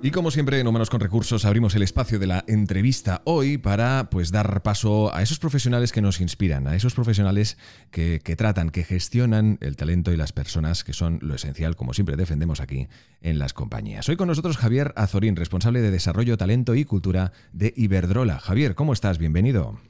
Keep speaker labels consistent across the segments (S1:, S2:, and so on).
S1: Y como siempre en Humanos con Recursos abrimos el espacio de la entrevista hoy para pues dar paso a esos profesionales que nos inspiran, a esos profesionales que, que, tratan, que gestionan el talento y las personas, que son lo esencial, como siempre defendemos aquí en las compañías. Hoy con nosotros Javier Azorín, responsable de Desarrollo, Talento y Cultura de Iberdrola. Javier, ¿cómo estás? Bienvenido.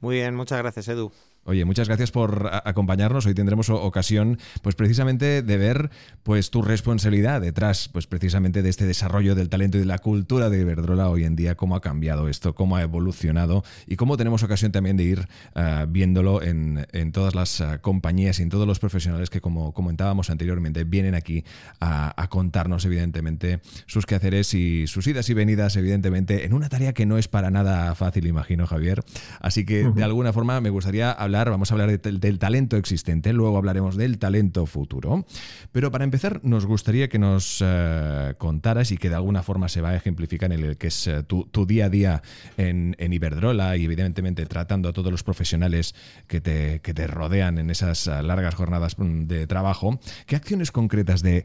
S2: Muy bien, muchas gracias Edu.
S1: Oye, muchas gracias por acompañarnos. Hoy tendremos ocasión, pues precisamente de ver, pues tu responsabilidad detrás, pues precisamente de este desarrollo del talento y de la cultura de Iberdrola hoy en día, cómo ha cambiado esto, cómo ha evolucionado y cómo tenemos ocasión también de ir uh, viéndolo en, en, todas las uh, compañías y en todos los profesionales que, como comentábamos anteriormente, vienen aquí a, a, contarnos, evidentemente, sus quehaceres y sus idas y venidas, evidentemente, en una tarea que no es para nada fácil, imagino, Javier. Así que, de alguna forma, me gustaría hablar vamos a hablar de, del talento existente, luego hablaremos del talento futuro. Pero para empezar, nos gustaría que nos uh, contaras y que de alguna forma se va a ejemplificar en el que es uh, tu, día a día en, Iberdrola y evidentemente tratando a todos los profesionales que te, rodean en esas uh, largas jornadas de trabajo. ¿Qué acciones concretas de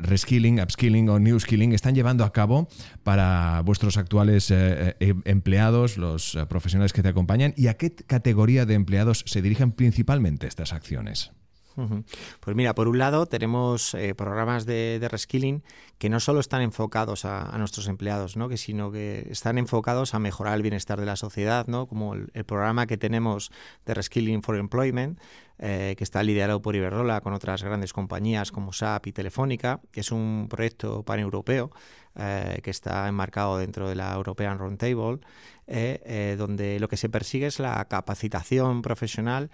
S1: reskilling, upskilling o new skilling están llevando a cabo para vuestros actuales eh, empleados, los profesionales que te acompañan y a qué categoría de empleados se dirigen principalmente estas acciones?
S2: Pues mira, por un lado tenemos eh, programas de, reskilling que no solo están enfocados a, a nuestros empleados, ¿no? que, sino que están enfocados a mejorar el bienestar de la sociedad, ¿no? como el, el programa que tenemos de Reskilling for Employment, eh, que está liderado por Iberdrola con otras grandes compañías como SAP y Telefónica. Es un proyecto paneuropeo eh, que está enmarcado dentro de la European Roundtable, eh, eh, donde lo que se persigue es la capacitación profesional,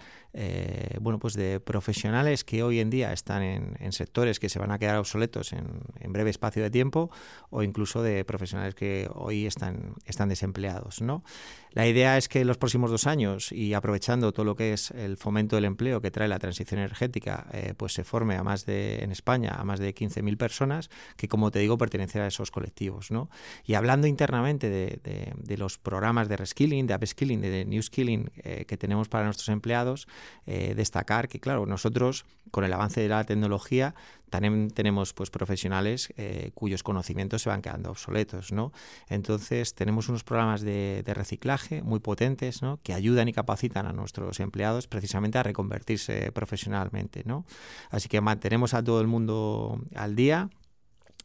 S2: bueno, pues de profesionales que hoy en día están en, en sectores que se van a quedar obsoletos en, en, breve espacio de tiempo o incluso de profesionales que hoy están, están desempleados, ¿no? La idea es que en los próximos dos años y aprovechando todo lo que es el fomento del empleo que trae la transición energética, eh, pues se forme a más de, en España, a más de 15.000 personas que, como te digo, pertenecen a esos colectivos, ¿no? Y hablando internamente de, de, de los programas de reskilling, de upskilling, de new skilling eh, que tenemos para nuestros empleados, eh, destacar que, claro, nosotros con el avance de la tecnología también tenemos pues profesionales eh, cuyos conocimientos se van quedando obsoletos, ¿no? Entonces tenemos unos programas de, de reciclaje muy potentes. Que ayudan y capacitan a nuestros empleados precisamente a reconvertirse profesionalmente. Así que mantenemos a todo el mundo al día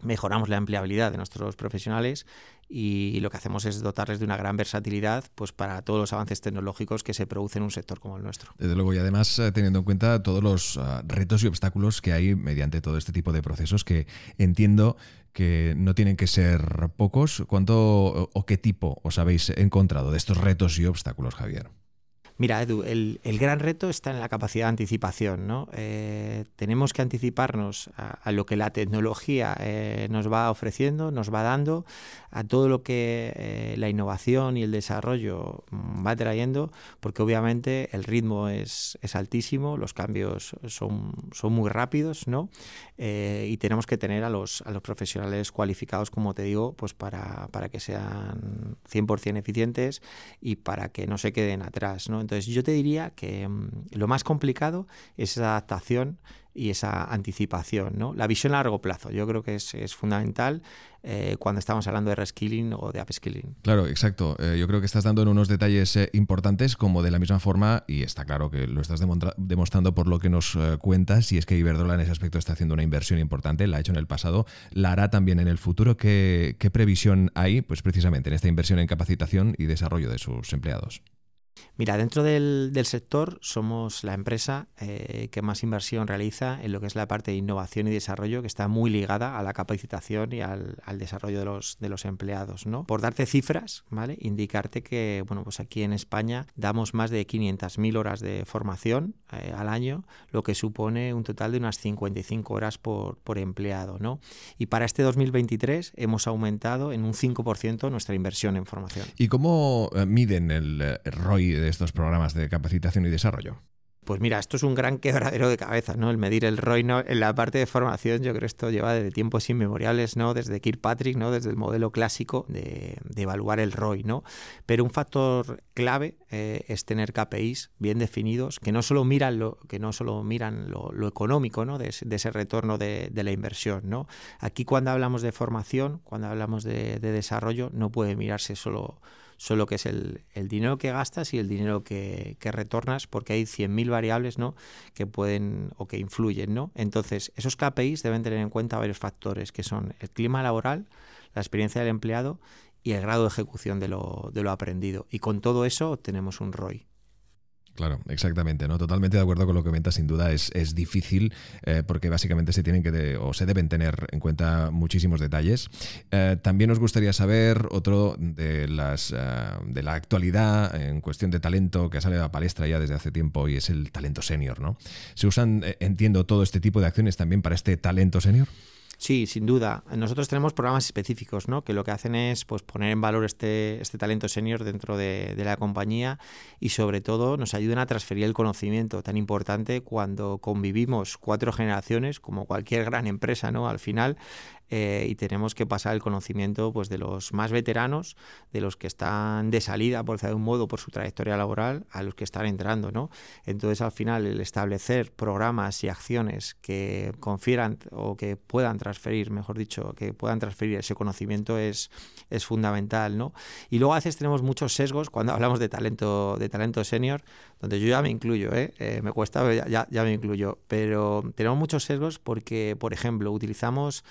S2: mejoramos la empleabilidad de nuestros profesionales y lo que hacemos es dotarles de una gran versatilidad pues para todos los avances tecnológicos que se producen en un sector como el nuestro.
S1: Desde luego, y además eh, teniendo en cuenta todos los uh, retos y obstáculos que hay mediante todo este tipo de procesos que entiendo que no tienen que ser pocos. ¿Cuánto o qué tipo os habéis encontrado de estos retos y obstáculos, Javier?
S2: Mira, Edu, el, el, gran reto está en la capacidad de anticipación. ¿no? Eh, tenemos que anticiparnos a, a, lo que la tecnología eh, nos va ofreciendo, nos va dando, a todo lo que eh, la innovación y el desarrollo va trayendo, porque obviamente el ritmo es, es altísimo, los cambios son, muy rápidos, ¿no? Eh, y tenemos que tener a los, a los profesionales cualificados, como te digo, pues para, para que sean 100% eficientes y para que no se queden atrás, ¿no? Entonces yo te diría que um, lo más complicado es esa adaptación y esa anticipación, ¿no? La visión a largo plazo, yo creo que es, fundamental eh, cuando estamos hablando de reskilling o de upskilling.
S1: Claro, exacto. Eh, yo creo que estás dando en unos detalles eh, importantes, como de la misma forma, y está claro que lo estás demostrando por lo que nos cuentas, y es que Iberdrola en ese aspecto está haciendo una inversión importante, la ha hecho en el pasado, la hará también en el futuro. ¿Qué, qué previsión hay, pues precisamente, en esta inversión en capacitación y desarrollo de sus empleados?
S2: Mira, dentro del, sector somos la empresa eh, que más inversión realiza en lo que es la parte de innovación y desarrollo, que está muy ligada a la capacitación y al, desarrollo de los, de los empleados. ¿no? Por darte cifras, ¿vale? indicarte que bueno, pues aquí en España damos más de 500.000 horas de formación eh, al año, lo que supone un total de unas 55 horas por, por empleado. ¿no? Y para este 2023 hemos aumentado en un 5% nuestra inversión en formación.
S1: ¿Y cómo eh, miden el ROI de estos programas de capacitación y desarrollo?
S2: Pues mira, esto es un gran quebradero de cabeza, ¿no? El medir el ROI ¿no? en la parte de formación, yo creo que esto lleva desde tiempos inmemoriales, ¿no? Desde Kirkpatrick, ¿no? Desde el modelo clásico de, evaluar el ROI, ¿no? Pero un factor clave eh, es tener KPIs bien definidos que no solo miran lo, que no solo miran lo, económico, ¿no? De, ese retorno de, la inversión, ¿no? Aquí cuando hablamos de formación, cuando hablamos de, de desarrollo, no puede mirarse solo solo que es el, dinero que gastas y el dinero que, retornas, porque hay 100.000 variables ¿no? que pueden o que influyen. ¿no? Entonces, esos KPIs deben tener en cuenta varios factores, que son el clima laboral, la experiencia del empleado y el grado de ejecución de lo, de lo aprendido. Y con todo eso obtenemos un ROI.
S1: Claro, exactamente, ¿no? Totalmente de acuerdo con lo que comentas, sin duda es, es difícil eh, porque básicamente se tienen que o se deben tener en cuenta muchísimos detalles. Eh, también nos gustaría saber otro de las eh, de la actualidad en cuestión de talento que sale a la palestra ya desde hace tiempo y es el talento senior, ¿no? ¿Se usan, entiendo, todo este tipo de acciones también para este talento senior?
S2: Sí, sin duda. Nosotros tenemos programas específicos, ¿no? Que lo que hacen es pues, poner en valor este, este talento senior dentro de, de, la compañía y sobre todo nos ayudan a transferir el conocimiento tan importante cuando convivimos cuatro generaciones, como cualquier gran empresa, ¿no? Al final eh, y tenemos que pasar el conocimiento pues, de los más veteranos, de los que están de salida, por de un modo, por su trayectoria laboral, a los que están entrando. ¿no? Entonces, al final, el establecer programas y acciones que confieran o que puedan transferir, mejor dicho, que puedan transferir ese conocimiento es, es fundamental. ¿no? Y luego a veces tenemos muchos sesgos cuando hablamos de talento, de talento senior, donde yo ya me incluyo, ¿eh? Eh, me cuesta, pero ya, ya me incluyo, pero tenemos muchos sesgos porque, por ejemplo, utilizamos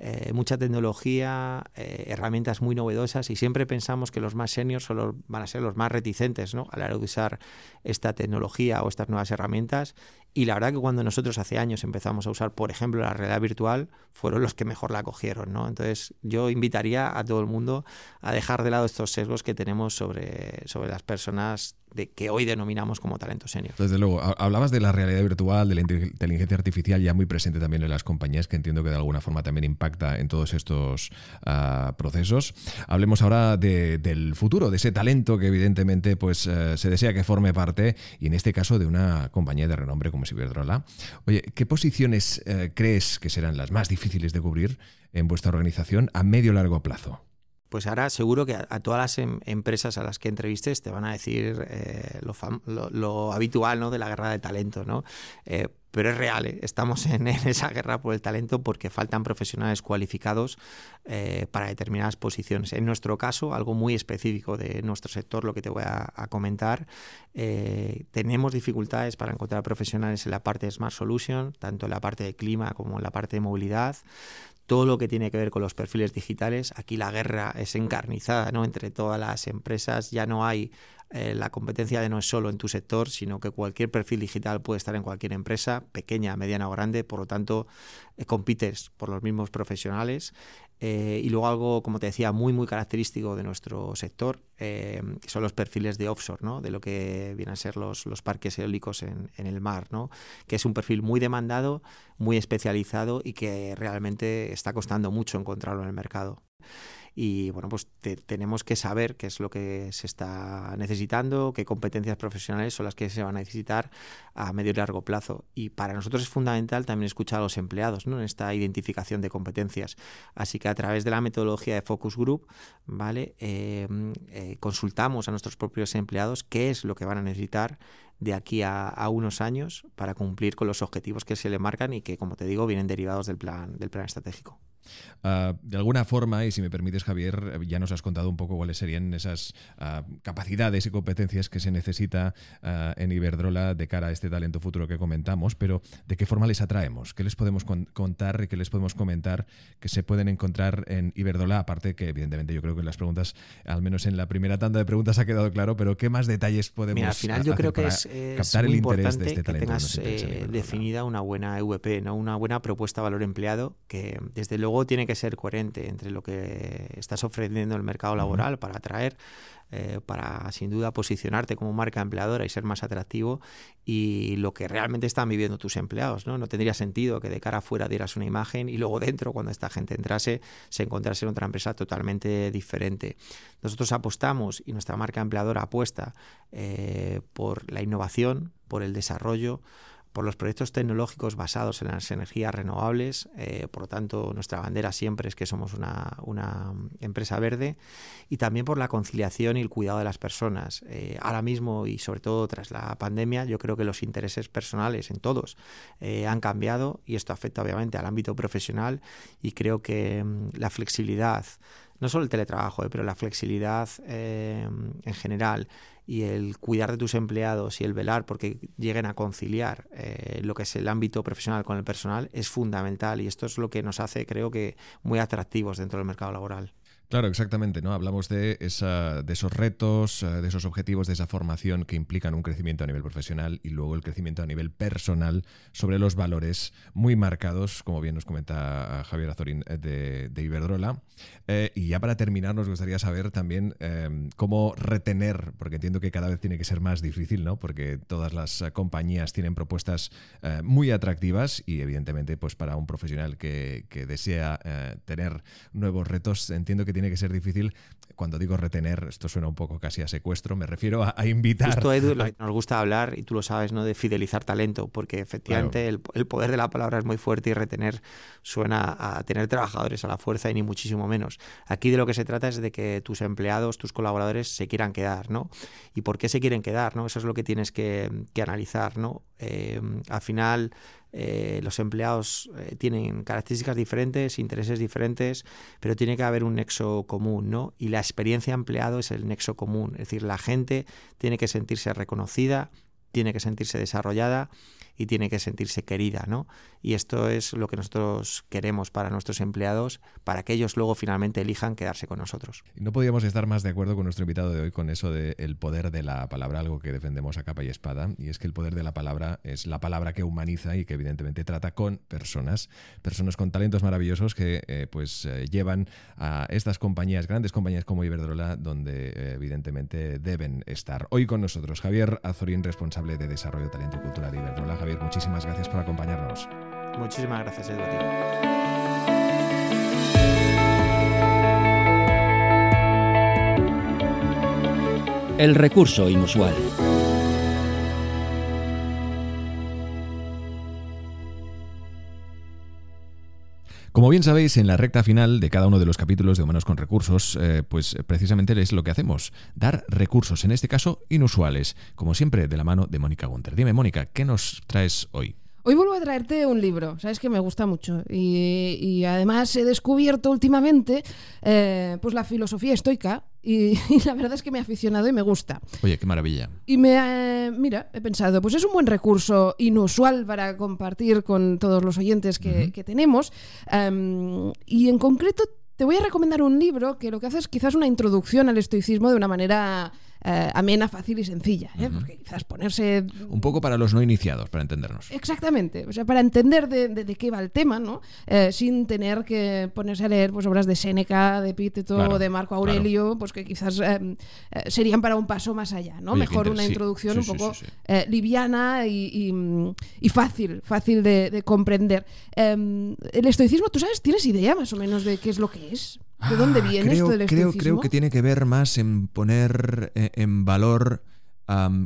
S2: eh, mucha tecnología, eh, herramientas muy novedosas y siempre pensamos que los más seniors son van a ser los más reticentes ¿no? a la hora de usar esta tecnología o estas nuevas herramientas. Y la verdad que cuando nosotros hace años empezamos a usar, por ejemplo, la realidad virtual, fueron los que mejor la cogieron. ¿no? Entonces yo invitaría a todo el mundo a dejar de lado estos sesgos que tenemos sobre, sobre las personas de que hoy denominamos como talento senior.
S1: Desde luego, hablabas de la realidad virtual, de la inteligencia artificial ya muy presente también en las compañías, que entiendo que de alguna forma también impacta en todos estos ah, procesos. Hablemos ahora del futuro, de ese talento que evidentemente pues, eh, se desea que forme parte, y en este caso de una compañía de renombre como Oye, ¿qué posiciones eh, crees que serán las más difíciles de cubrir en vuestra organización a medio largo plazo?
S2: Pues ahora seguro que a, todas las em, empresas a las que entrevistes te van a decir eh, lo, habitual ¿no? de la guerra de talento, ¿no? Eh, pero es real, ¿eh? estamos en, esa guerra por el talento porque faltan profesionales cualificados para determinadas posiciones. En nuestro caso, algo muy específico de nuestro sector, lo que te voy a, a comentar, tenemos dificultades para encontrar profesionales en la parte de Smart Solution, tanto en la parte de clima como en la parte de movilidad todo lo que tiene que ver con los perfiles digitales. Aquí la guerra es encarnizada ¿no? entre todas las empresas, ya no hay eh, la competencia de no es solo en tu sector, sino que cualquier perfil digital puede estar en cualquier empresa, pequeña, mediana o grande, por lo tanto eh, compites por los mismos profesionales. Eh, y luego algo, como te decía, muy muy característico de nuestro sector, que son los perfiles de offshore, ¿no? de lo que vienen a ser los, los parques eólicos en, en, el mar, ¿no? que es un perfil muy demandado, muy especializado y que realmente está costando mucho encontrarlo en el mercado y bueno, pues tenemos que saber qué es lo que se está necesitando, qué competencias profesionales son las que se van a necesitar a medio y largo plazo. Y para nosotros es fundamental también escuchar a los empleados ¿no? en esta identificación de competencias. Así que a través de la metodología de Focus Group, ¿vale? Em, eh, consultamos a nuestros propios empleados qué es lo que van a necesitar de aquí a, a, unos años para cumplir con los objetivos que se le marcan y que, como te digo, vienen derivados del plan, del plan estratégico.
S1: Ah, de alguna forma, y si me permites, Javier, ya nos has contado un poco cuáles serían esas ah, capacidades y competencias que se necesita ah, en Iberdrola de cara a este talento futuro que comentamos, pero ¿de qué forma les atraemos? ¿Qué les podemos contar y qué les podemos comentar que se pueden encontrar en Iberdrola? Aparte que, evidentemente, yo creo que las preguntas, al menos en la primera tanda de preguntas ha quedado claro, pero ¿qué más detalles podemos
S2: Mira, al final yo creo que es, captar el interés de este talento? Que tengas eh, definida una buena EVP, ¿no? una buena propuesta de valor empleado que, desde luego, tiene que ser coherente entre lo que estás ofreciendo en el mercado laboral para atraer, eh, para sin duda posicionarte como marca empleadora y ser más atractivo y lo que realmente están viviendo tus empleados. No, no tendría sentido que de cara afuera dieras una imagen y luego dentro, cuando esta gente entrase, se encontrase en otra empresa totalmente diferente. Nosotros apostamos y nuestra marca empleadora apuesta eh, por la innovación, por el desarrollo, por los proyectos tecnológicos basados en las energías renovables. Eh, por lo tanto, nuestra bandera siempre es que somos una, empresa verde y también por la conciliación y el cuidado de las personas. Eh, ahora mismo y sobre todo tras la pandemia, yo creo que los intereses personales en todos eh, han cambiado y esto afecta obviamente al ámbito profesional y creo que mm, la flexibilidad no solo el teletrabajo, pero la flexibilidad en general y el cuidar de tus empleados y el velar porque lleguen a conciliar eh, lo que es el ámbito profesional con el personal es fundamental y esto es lo que nos hace, creo que, muy atractivos dentro del mercado laboral.
S1: Claro, exactamente, ¿no? Hablamos de, esa, de esos retos, eh, de esos objetivos, de esa formación que implican un crecimiento a nivel profesional y luego el crecimiento a nivel personal sobre los valores muy marcados, como bien nos comenta Javier Azorín de, de Iberdrola. Eh, y ya para terminar, nos gustaría saber también em, cómo retener, porque entiendo que cada vez tiene que ser más difícil, ¿no? Porque todas las compañías tienen propuestas eh, muy atractivas y evidentemente, pues para un profesional que, que desea tener nuevos retos, entiendo que tiene que ser difícil. Cuando digo retener, esto suena un poco casi a secuestro, me refiero a, invitar.
S2: Justo, Edu, nos gusta hablar, y tú lo sabes, ¿no? de fidelizar talento, porque efectivamente el, poder de la palabra es muy fuerte y retener suena a tener trabajadores a la fuerza y ni muchísimo menos. Aquí de lo que se trata es de que tus empleados, tus colaboradores se quieran quedar, ¿no? ¿Y por qué se quieren quedar? ¿no? Eso es lo que tienes que, analizar, ¿no? Eh, al final eh, los empleados eh, tienen características diferentes, intereses diferentes, pero tiene que haber un nexo común, ¿no? Y la experiencia empleado es el nexo común, es decir, la gente tiene que sentirse reconocida, tiene que sentirse desarrollada y tiene que sentirse querida, ¿no? Y esto es lo que nosotros queremos para nuestros empleados, para que ellos luego finalmente elijan quedarse con nosotros.
S1: No podíamos estar más de acuerdo con nuestro invitado de hoy con eso del poder de la palabra, algo que defendemos a capa y espada, y es que el poder de la palabra es la palabra que humaniza y que evidentemente trata con personas, personas con talentos maravillosos que eh, pues eh, llevan a estas compañías, grandes compañías como Iberdrola, donde eh, evidentemente deben estar. Hoy con nosotros Javier Azorín, responsable de Desarrollo, Talento y Cultura de Iberdrola muchísimas gracias por acompañarnos.
S2: Muchísimas gracias, Edu.
S3: El recurso inusual.
S1: Como bien sabéis, en la recta final de cada uno de los capítulos de Humanos con Recursos, eh, pues precisamente es lo que hacemos, dar recursos, en este caso inusuales, como siempre de la mano de Mónica Gunter. Dime, Mónica, ¿qué nos traes hoy?
S4: Hoy vuelvo a traerte un libro, sabes que me gusta mucho y, además he descubierto últimamente eh, pues la filosofía estoica y, la verdad es que me ha aficionado y me gusta.
S1: Oye, qué maravilla.
S4: Y me, eh, mira, he pensado, pues es un buen recurso inusual para compartir con todos los oyentes que, tenemos em, y en concreto te voy a recomendar un libro que lo que hace es quizás una introducción al estoicismo de una manera eh, amena, fácil y sencilla. ¿eh? Porque quizás ponerse...
S1: Un poco para los no iniciados, para entendernos.
S4: Exactamente, o sea, para entender de, qué va el tema, ¿no? Eh, sin tener que ponerse a leer pues, obras de Séneca, de Epíteto de Marco Aurelio, pues que quizás serían para un paso más allá, ¿no? Mejor una introducción un poco liviana y, fácil, fácil de, comprender. Em, el estoicismo, ¿tú sabes, tienes idea más o menos de qué es lo que es? ¿De dónde ah, viene
S1: creo,
S4: esto del
S1: creo, creo que tiene que ver más en poner en valor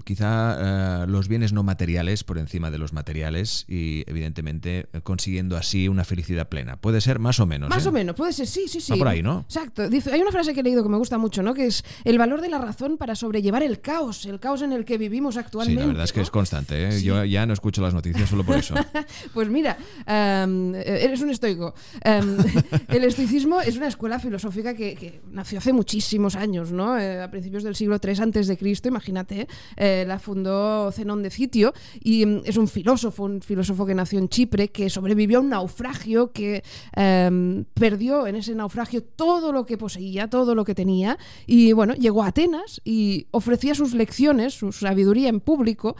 S1: quizá los bienes no materiales por encima de los materiales y evidentemente consiguiendo así una felicidad plena. Puede ser más o menos.
S4: Más o menos, puede ser, sí, sí, sí.
S1: por ahí, ¿no?
S4: Exacto. Dice, hay una frase que he leído que me gusta mucho, ¿no? Que es el valor de la razón para sobrellevar el caos, el caos en el que vivimos actualmente.
S1: Sí, la verdad es que es constante. ¿eh? Yo ya no escucho las noticias solo por eso.
S4: pues mira, em, eres un estoico. El estoicismo es una escuela filosófica que, nació hace muchísimos años, ¿no? Eh, a principios del siglo III antes de Cristo, imagínate, eh, la fundó Zenón de Citio y em, es un filósofo, un filósofo que nació en Chipre, que sobrevivió a un naufragio, que perdió en ese naufragio todo lo que poseía, todo lo que tenía y bueno, llegó a Atenas y ofrecía sus lecciones, su sabiduría en público,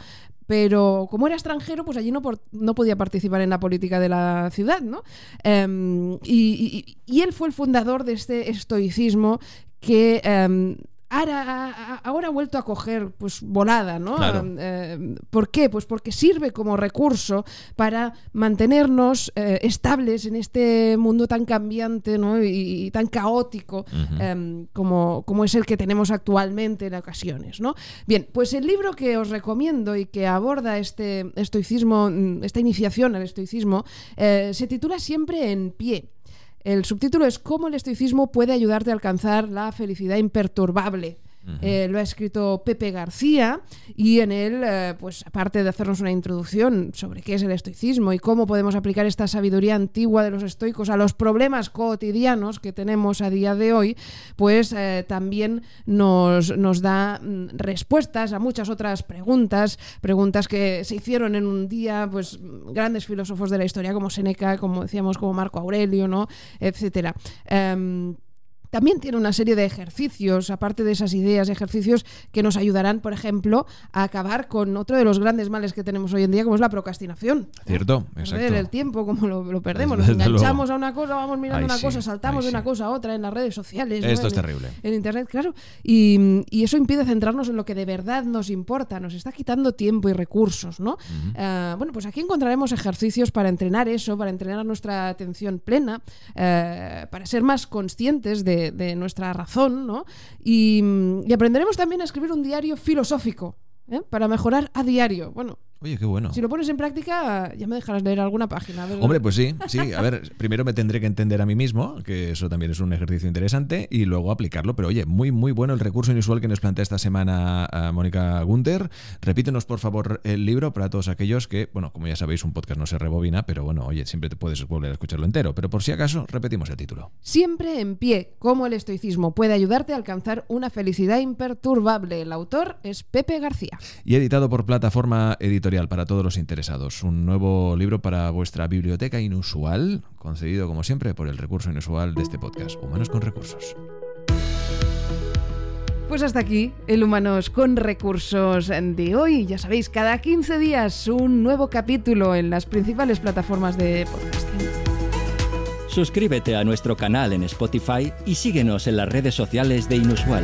S4: pero como era extranjero, pues allí no, no podía participar en la política de la ciudad, ¿no? Em, y, él fue el fundador de este estoicismo que em, ahora, ahora ha vuelto a coger pues volada, ¿no? Eh, ¿Por qué? Pues porque sirve como recurso para mantenernos eh, estables en este mundo tan cambiante ¿no? y, tan caótico em, como, como es el que tenemos actualmente en ocasiones, ¿no? Bien, pues el libro que os recomiendo y que aborda este estoicismo, mm, esta iniciación al estoicismo, eh, se titula Siempre en pie. El subtítulo es Cómo el estoicismo puede ayudarte a alcanzar la felicidad imperturbable. Eh, lo ha escrito Pepe García y en él, eh, pues aparte de hacernos una introducción sobre qué es el estoicismo y cómo podemos aplicar esta sabiduría antigua de los estoicos a los problemas cotidianos que tenemos a día de hoy, pues eh, también nos, nos da mm, respuestas a muchas otras preguntas, preguntas que se hicieron en un día, pues grandes filósofos de la historia como Seneca, como decíamos, como Marco Aurelio, ¿no? etcétera. Em, también tiene una serie de ejercicios, aparte de esas ideas, ejercicios que nos ayudarán, por ejemplo, a acabar con otro de los grandes males que tenemos hoy en día, como es la procrastinación.
S1: Cierto,
S4: exacto. Perder el tiempo, como lo, perdemos. Nos enganchamos a una cosa, vamos mirando una cosa, saltamos de una cosa a otra en las redes sociales.
S1: Esto es terrible.
S4: En Internet, claro. Y, eso impide centrarnos en lo que de verdad nos importa, nos está quitando tiempo y recursos, ¿no? Ah, bueno, pues aquí encontraremos ejercicios para entrenar eso, para entrenar nuestra atención plena, eh, para ser más conscientes de de, nuestra razón, ¿no? Y, y, aprenderemos también a escribir un diario filosófico, ¿eh? para mejorar a diario. Bueno,
S1: Oye, qué bueno.
S4: Si lo pones en práctica, ya me dejarás leer alguna página.
S1: Hombre, pues sí, sí. A ver, primero me tendré que entender a mí mismo, que eso también es un ejercicio interesante, y luego aplicarlo. Pero oye, muy, muy bueno el recurso inusual que nos plantea esta semana a Mónica Gunter. Repítenos, por favor, el libro para todos aquellos que, bueno, como ya sabéis, un podcast no se rebobina, pero bueno, oye, siempre te puedes volver a escucharlo entero. Pero por si acaso, repetimos el título.
S4: Siempre en pie, cómo el estoicismo puede ayudarte a alcanzar una felicidad imperturbable. El autor es Pepe García.
S1: Y editado por plataforma editorial para todos los interesados interesados. Un nuevo libro para vuestra biblioteca inusual, concedido como siempre por el recurso inusual de este podcast, Humanos con Recursos.
S4: Pues hasta aquí el Humanos con Recursos de hoy. Ya sabéis, cada 15 días un nuevo capítulo en las principales plataformas de podcasting.
S3: Suscríbete a nuestro canal en Spotify y síguenos en las redes sociales de Inusual.